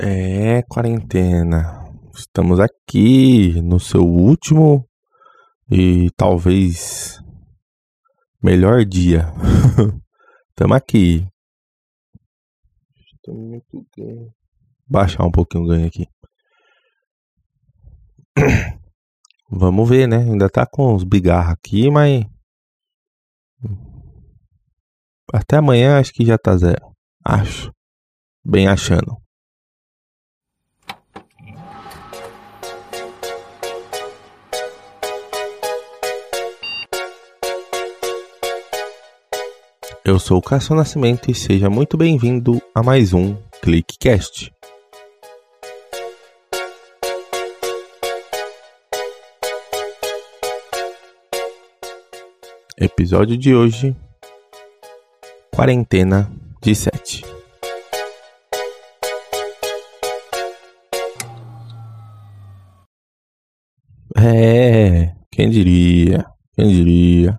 É, quarentena. Estamos aqui no seu último e talvez melhor dia. Estamos aqui. Baixar um pouquinho o ganho aqui. Vamos ver, né? Ainda tá com os bigarros aqui, mas. Até amanhã acho que já tá zero. Acho. Bem achando. Eu sou o Cássio Nascimento e seja muito bem-vindo a mais um ClickCast. Episódio de hoje: Quarentena de 7. É, quem diria, quem diria.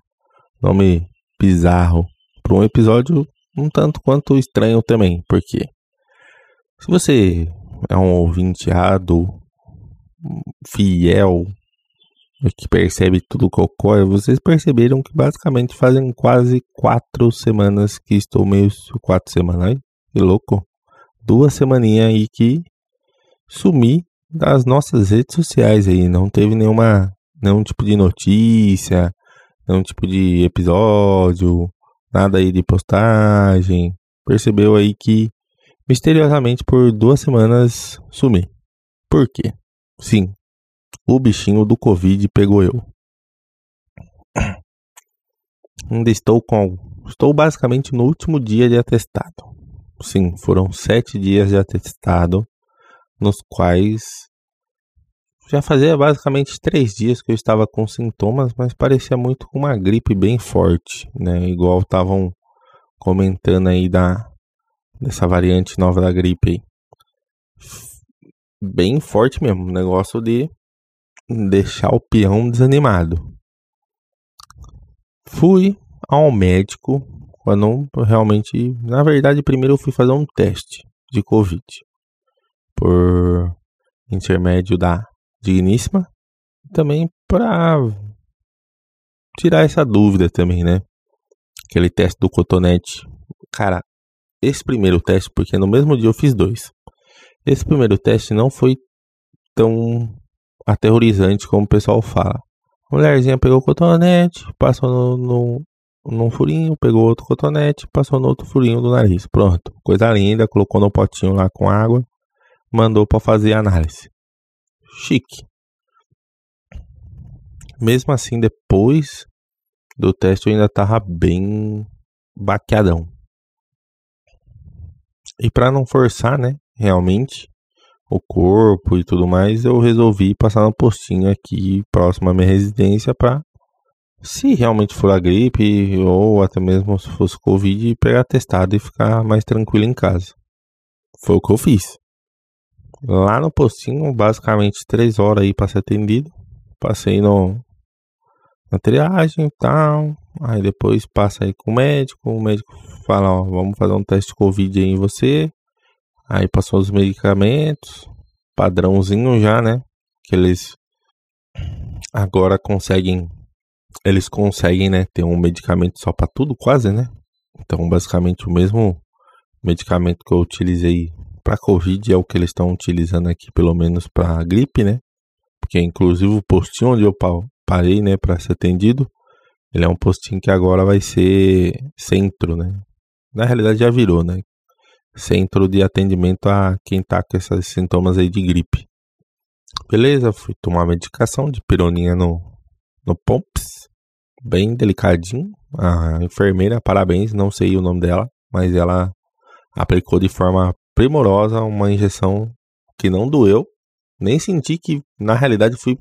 Nome bizarro para um episódio um tanto quanto estranho também, porque se você é um ouvinte fiel, que percebe tudo que ocorre, vocês perceberam que basicamente fazem quase quatro semanas que estou meio. Quatro semanas, aí? que louco! Duas semaninhas aí que sumi das nossas redes sociais aí. Não teve nenhuma. nenhum tipo de notícia, nenhum tipo de episódio, nada aí de postagem. Percebeu aí que misteriosamente por duas semanas sumi. Por quê? Sim, o bichinho do Covid pegou eu. Ainda estou com. Estou basicamente no último dia de atestado. Sim, foram sete dias de atestado, nos quais já fazia basicamente três dias que eu estava com sintomas, mas parecia muito com uma gripe bem forte, né? Igual estavam comentando aí da dessa variante nova da gripe aí. Bem forte mesmo, negócio de deixar o peão desanimado. Fui ao médico quando realmente, na verdade, primeiro eu fui fazer um teste de Covid por intermédio da digníssima. Também para tirar essa dúvida também, né? Aquele teste do cotonete. Cara, esse primeiro teste, porque no mesmo dia eu fiz dois. Esse primeiro teste não foi tão aterrorizante como o pessoal fala. A mulherzinha pegou o cotonete, passou no, no, num furinho, pegou outro cotonete, passou no outro furinho do nariz. Pronto, coisa linda, colocou no potinho lá com água, mandou para fazer análise chique. Mesmo assim, depois do teste eu ainda tava bem baqueadão. E para não forçar, né, realmente o corpo e tudo mais, eu resolvi passar no postinho aqui próximo à minha residência para se realmente for a gripe ou até mesmo se fosse covid, pegar testado e ficar mais tranquilo em casa. Foi o que eu fiz. Lá no postinho, basicamente três horas aí para ser atendido. Passei no, na triagem e tal. Aí depois passa aí com o médico. O médico fala, ó, vamos fazer um teste de Covid aí em você. Aí passou os medicamentos. Padrãozinho já, né? Que eles agora conseguem. Eles conseguem, né? Ter um medicamento só para tudo, quase, né? Então, basicamente, o mesmo medicamento que eu utilizei para Covid é o que eles estão utilizando aqui, pelo menos para gripe, né? Porque inclusive o postinho onde eu parei, né, para ser atendido, ele é um postinho que agora vai ser centro, né? Na realidade já virou, né? Centro de atendimento a quem tá com esses sintomas aí de gripe. Beleza, fui tomar medicação de pironinha no, no Pomps, bem delicadinho. A enfermeira, parabéns, não sei o nome dela, mas ela aplicou de forma primorosa, uma injeção que não doeu, nem senti que na realidade fui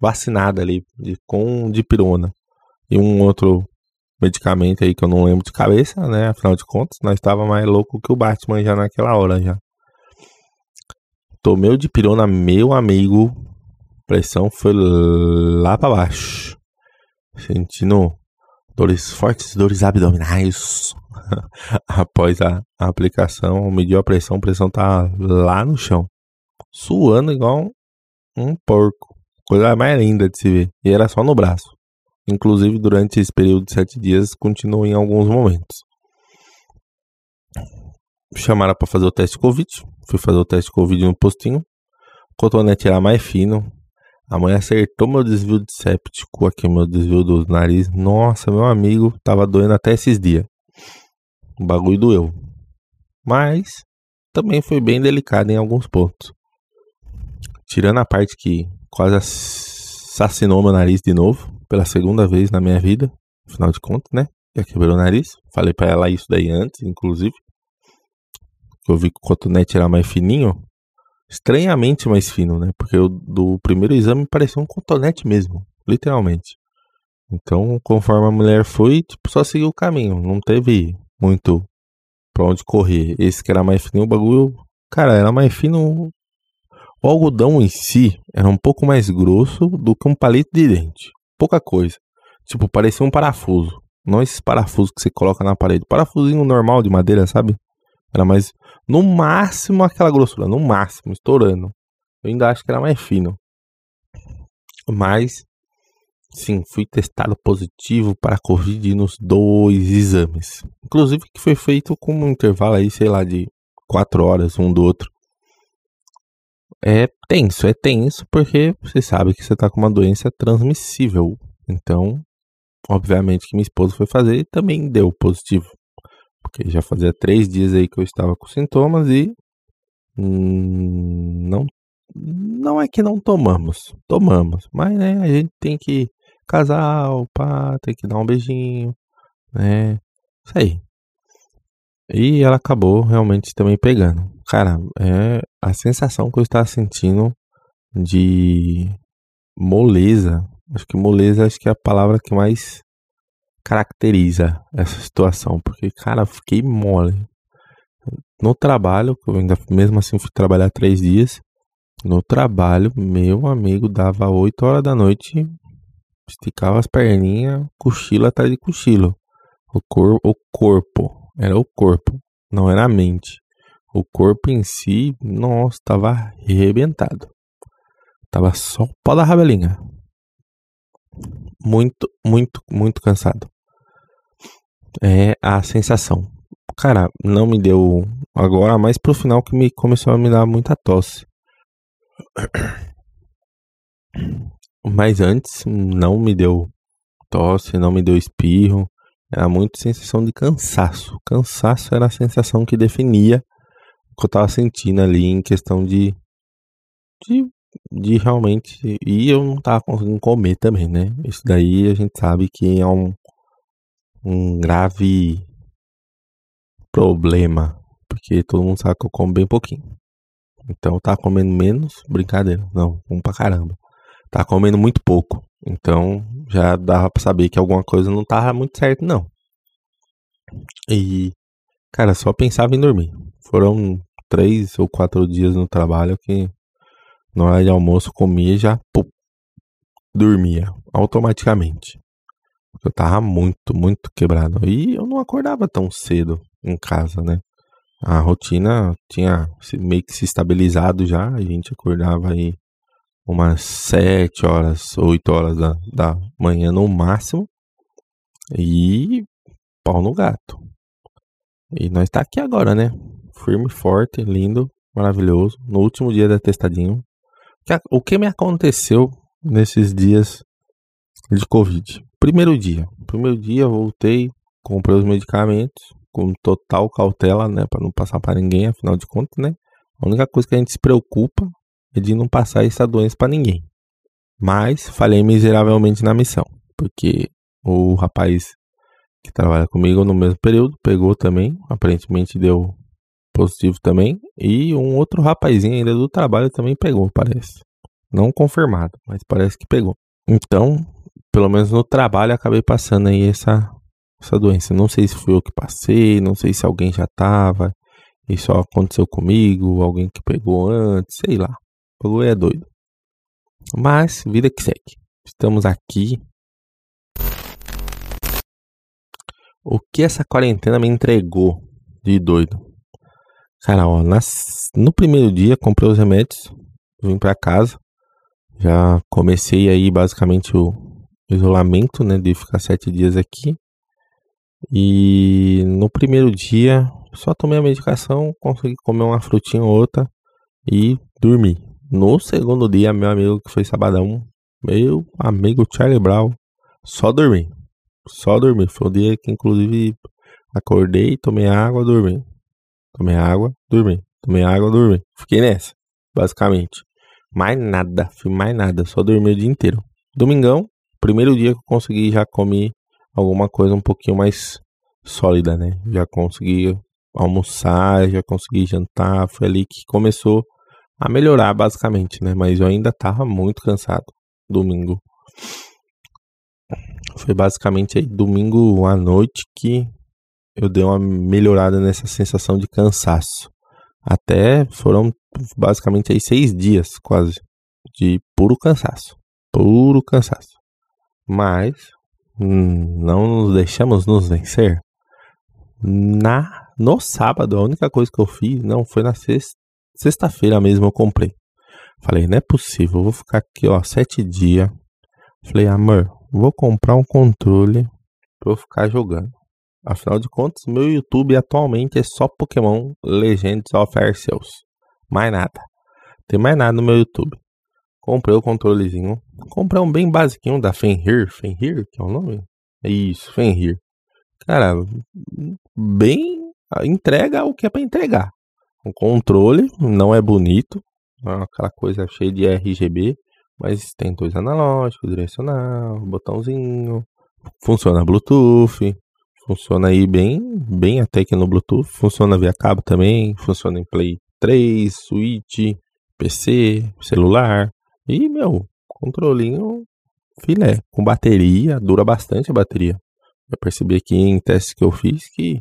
vacinada ali de, com dipirona e um outro medicamento aí que eu não lembro de cabeça, né? Afinal de contas, nós estava mais louco que o Batman já naquela hora já. Tomei o dipirona, meu amigo, pressão foi lá para baixo. Sentindo dores fortes, dores abdominais. Após a, a, aplicação, mediu a pressão, a pressão tá lá no chão, suando igual um, um porco. Coisa mais linda de se ver. E era só no braço. Inclusive, durante esse período de sete dias, continuou em alguns momentos. Chamaram para fazer o teste Covid. Fui fazer o teste Covid no postinho. Cotonete era mais fino. A mãe acertou meu desvio de séptico aqui, meu desvio do nariz. Nossa, meu amigo, tava doendo até esses dias. O bagulho doeu. Mas também foi bem delicado em alguns pontos. Tirando a parte que quase assassinou meu nariz de novo, pela segunda vez na minha vida, afinal de contas, né? Já quebrou o nariz. Falei para ela isso daí antes, inclusive. Eu vi que o cotonete era mais fininho. Estranhamente mais fino, né? Porque o do primeiro exame parecia um cotonete mesmo, literalmente. Então, conforme a mulher foi, tipo, só seguiu o caminho. Não teve muito pra onde correr. Esse que era mais fininho, o bagulho. Cara, era mais fino. O algodão em si era um pouco mais grosso do que um palito de dente. Pouca coisa. Tipo, parecia um parafuso. Não esses parafusos que você coloca na parede. Parafusinho normal de madeira, sabe? Era mais. No máximo aquela grossura. No máximo, estourando. Eu ainda acho que era mais fino. Mas. Sim, fui testado positivo para Covid nos dois exames. Inclusive que foi feito com um intervalo aí, sei lá, de quatro horas um do outro. É tenso, é tenso porque você sabe que você está com uma doença transmissível. Então, obviamente que minha esposa foi fazer e também deu positivo. Porque já fazia três dias aí que eu estava com sintomas e hum, não não é que não tomamos, tomamos, mas né, a gente tem que casal, pá, tem que dar um beijinho, né? Isso aí. E ela acabou realmente também pegando. Cara, é a sensação que eu estava sentindo de moleza. Acho que moleza acho que é a palavra que mais caracteriza essa situação, porque cara, fiquei mole. No trabalho, eu ainda mesmo assim fui trabalhar três dias. No trabalho, meu amigo dava 8 horas da noite, esticava as perninhas, cochilo atrás de cochilo. O, cor, o corpo, era o corpo, não era a mente. O corpo em si, nossa, estava arrebentado. Tava só o pó da rabelinha. Muito, muito, muito cansado. É a sensação. Cara, não me deu agora, mais pro final que me começou a me dar muita tosse. Mas antes não me deu tosse, não me deu espirro. Era muito sensação de cansaço. Cansaço era a sensação que definia o que eu tava sentindo ali em questão de, de, de realmente. E eu não tava conseguindo comer também, né? Isso daí a gente sabe que é um, um grave problema. Porque todo mundo sabe que eu como bem pouquinho. Então eu tava comendo menos, brincadeira. Não, como pra caramba tá comendo muito pouco. Então já dava para saber que alguma coisa não tava muito certo, não. E, cara, só pensava em dormir. Foram três ou quatro dias no trabalho que na hora de almoço comia e já pum, dormia automaticamente. Eu tava muito, muito quebrado. E eu não acordava tão cedo em casa, né? A rotina tinha meio que se estabilizado já. A gente acordava aí umas 7 horas, 8 horas da, da manhã no máximo. E pau no gato. E nós está aqui agora, né? Firme, forte, lindo, maravilhoso. No último dia da testadinho. O que me aconteceu nesses dias de Covid? Primeiro dia. Primeiro dia voltei, comprei os medicamentos com total cautela, né? Para não passar para ninguém, afinal de contas, né? A única coisa que a gente se preocupa de não passar essa doença para ninguém. Mas falhei miseravelmente na missão, porque o rapaz que trabalha comigo no mesmo período pegou também, aparentemente deu positivo também, e um outro rapazinho ainda do trabalho também pegou, parece. Não confirmado, mas parece que pegou. Então, pelo menos no trabalho acabei passando aí essa essa doença. Não sei se fui eu que passei, não sei se alguém já tava, e só aconteceu comigo, alguém que pegou antes, sei lá. O bagulho é doido. Mas, vida que segue. Estamos aqui O que essa quarentena me entregou de doido? Cara, ó, nas, no primeiro dia comprei os remédios, vim para casa, já comecei aí basicamente o isolamento, né, de ficar sete dias aqui. E no primeiro dia só tomei a medicação, consegui comer uma frutinha ou outra e dormi. No segundo dia, meu amigo que foi sabadão, meu amigo Charlie Brown, só dormi. Só dormi. Foi um dia que inclusive acordei, tomei água, dormi. Tomei água, dormi. Tomei água, dormi. Fiquei nessa, basicamente. Mais nada, fui mais nada, só dormi o dia inteiro. Domingão, primeiro dia que eu consegui já comer alguma coisa um pouquinho mais sólida, né? Já consegui almoçar, já consegui jantar, foi ali que começou a melhorar basicamente, né? Mas eu ainda tava muito cansado domingo. Foi basicamente aí domingo à noite que eu dei uma melhorada nessa sensação de cansaço. Até foram basicamente aí seis dias quase de puro cansaço. Puro cansaço. Mas hum, não nos deixamos nos vencer. Na, no sábado, a única coisa que eu fiz, não, foi na sexta, sexta-feira mesmo eu comprei. Falei, não é possível, eu vou ficar aqui, ó, sete dias. Falei, amor, vou comprar um controle pra eu ficar jogando. Afinal de contas, meu YouTube atualmente é só Pokémon Legends of Arceus. Mais nada. Tem mais nada no meu YouTube. Comprei o controlezinho. Comprei um bem basiquinho da Fenrir. Fenrir, que é o nome? Isso, Fenrir. Cara, bem. Entrega o que é pra entregar. O controle não é bonito. É aquela coisa cheia de RGB. Mas tem dois analógicos, direcional, botãozinho. Funciona Bluetooth. Funciona aí bem, bem até que no Bluetooth. Funciona via cabo também. Funciona em Play 3, Switch, PC, celular. E, meu, controlinho filé. Com bateria, dura bastante a bateria. Eu percebi aqui em testes que eu fiz que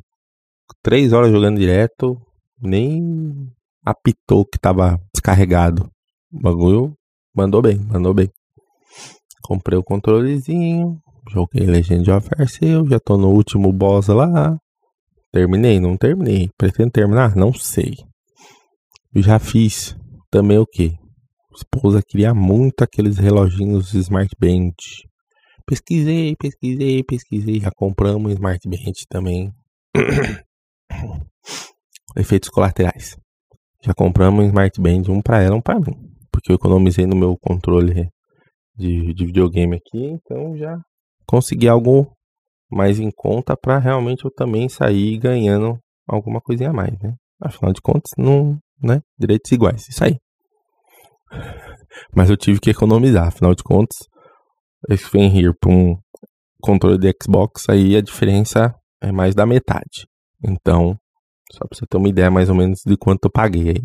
3 horas jogando direto, nem apitou que tava descarregado. O bagulho mandou bem, mandou bem. Comprei o controlezinho, Joguei Legend of Arceus, já tô no último boss lá. Terminei, não terminei. Pretendo terminar? Não sei. Já fiz também o que? Esposa queria muito aqueles reloginhos Smart Band. Pesquisei, pesquisei, pesquisei. Já compramos Smart Band também. Efeitos colaterais. Já compramos um Smart Band, um para ela, um para mim. Porque eu economizei no meu controle de, de videogame aqui, então já conseguir algo mais em conta para realmente eu também sair ganhando alguma coisinha a mais, né? Afinal de contas, não, né? Direitos iguais, isso aí. Mas eu tive que economizar, afinal de contas, esse Fenrir para um controle de Xbox aí a diferença é mais da metade. Então, só para você ter uma ideia mais ou menos de quanto eu paguei aí.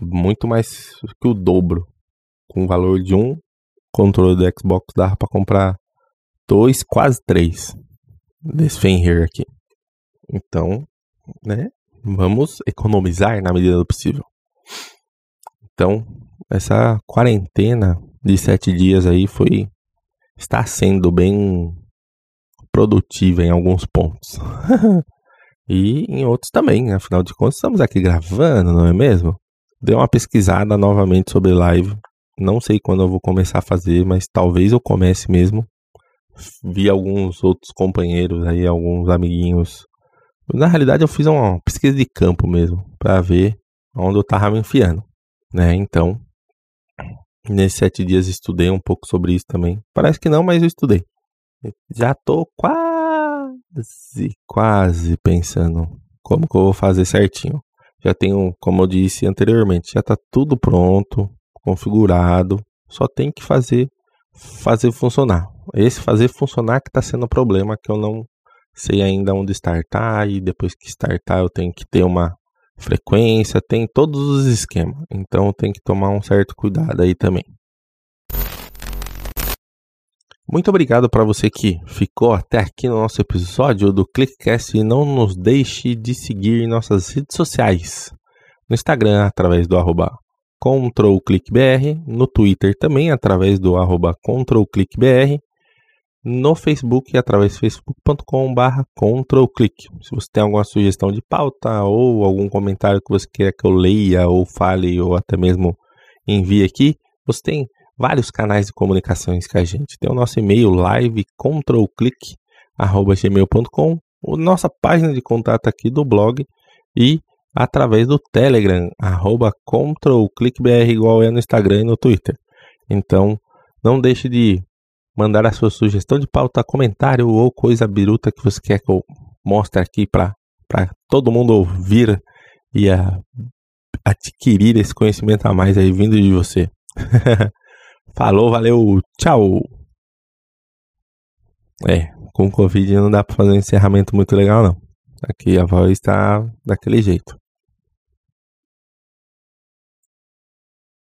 Muito mais que o dobro. Com o valor de um controle do Xbox dava para comprar dois, quase três desse Fenrir aqui. Então, né? Vamos economizar na medida do possível. Então, essa quarentena de sete dias aí foi está sendo bem produtiva em alguns pontos. e em outros também, afinal de contas, estamos aqui gravando, não é mesmo? Dei uma pesquisada novamente sobre live. Não sei quando eu vou começar a fazer, mas talvez eu comece mesmo vi alguns outros companheiros aí, alguns amiguinhos. Na realidade, eu fiz uma pesquisa de campo mesmo, para ver onde eu tava me enfiando, né? Então, nesses sete dias estudei um pouco sobre isso também. Parece que não, mas eu estudei. Já tô quase, quase pensando como que eu vou fazer certinho. Já tenho, como eu disse anteriormente, já tá tudo pronto, configurado. Só tem que fazer fazer funcionar. Esse fazer funcionar que está sendo o problema, que eu não sei ainda onde startar, e depois que startar eu tenho que ter uma frequência, tem todos os esquemas. Então tem que tomar um certo cuidado aí também. Muito obrigado para você que ficou até aqui no nosso episódio do Clickcast e não nos deixe de seguir em nossas redes sociais. No Instagram, através do arroba ControlClickBR, no Twitter também através do arroba ControlClickBR no Facebook através facebook.com.br controlclick. Se você tem alguma sugestão de pauta ou algum comentário que você queira que eu leia ou fale ou até mesmo envie aqui, você tem vários canais de comunicações com a gente. Tem o nosso e-mail livecontrolclick@gmail.com, a nossa página de contato aqui do blog e através do Telegram, arroba controlclickbr, igual é no Instagram e no Twitter. Então, não deixe de mandar a sua sugestão de pauta, comentário ou coisa biruta que você quer que eu mostre aqui para todo mundo ouvir e a, adquirir esse conhecimento a mais aí vindo de você. Falou, valeu, tchau! É, com Covid não dá para fazer um encerramento muito legal não. Aqui a voz está daquele jeito.